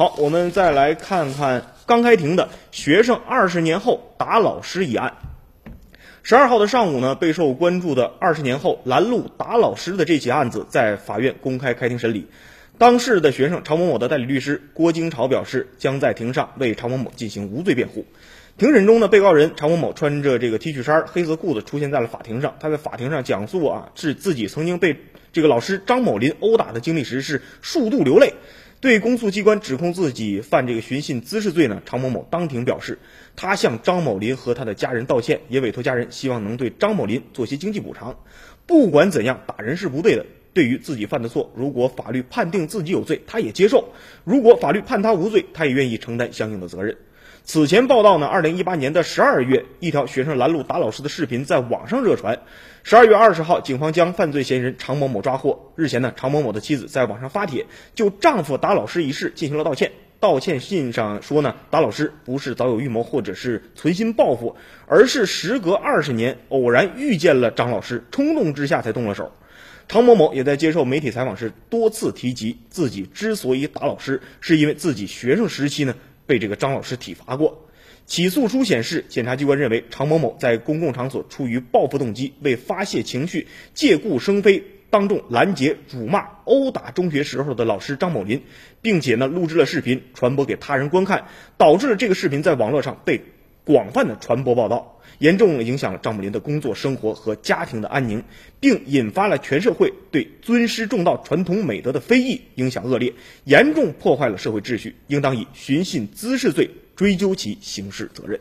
好，我们再来看看刚开庭的学生二十年后打老师一案。十二号的上午呢，备受关注的二十年后拦路打老师的这起案子在法院公开开庭审理。当事的学生常某某的代理律师郭京朝表示，将在庭上为常某某进行无罪辩护。庭审中呢，被告人常某某穿着这个 T 恤衫、黑色裤子出现在了法庭上。他在法庭上讲述啊，是自己曾经被这个老师张某林殴打的经历时，是数度流泪。对公诉机关指控自己犯这个寻衅滋事罪呢，常某某当庭表示，他向张某林和他的家人道歉，也委托家人希望能对张某林做些经济补偿。不管怎样，打人是不对的。对于自己犯的错，如果法律判定自己有罪，他也接受；如果法律判他无罪，他也愿意承担相应的责任。此前报道呢，二零一八年的十二月，一条学生拦路打老师的视频在网上热传。十二月二十号，警方将犯罪嫌疑人常某某抓获。日前呢，常某某的妻子在网上发帖，就丈夫打老师一事进行了道歉。道歉信上说呢，打老师不是早有预谋或者是存心报复，而是时隔二十年偶然遇见了张老师，冲动之下才动了手。常某某也在接受媒体采访时多次提及，自己之所以打老师，是因为自己学生时期呢。被这个张老师体罚过，起诉书显示，检察机关认为常某某在公共场所出于报复动机，为发泄情绪，借故生非，当众拦截、辱骂、殴打中学时候的老师张某林，并且呢录制了视频传播给他人观看，导致了这个视频在网络上被广泛的传播报道，严重影响了张某林的工作生活和家庭的安宁，并引发了全社会对尊师重道传统美德的非议，影响恶劣，严重破坏了社会秩序，应当以寻衅滋事罪追究其刑事责任。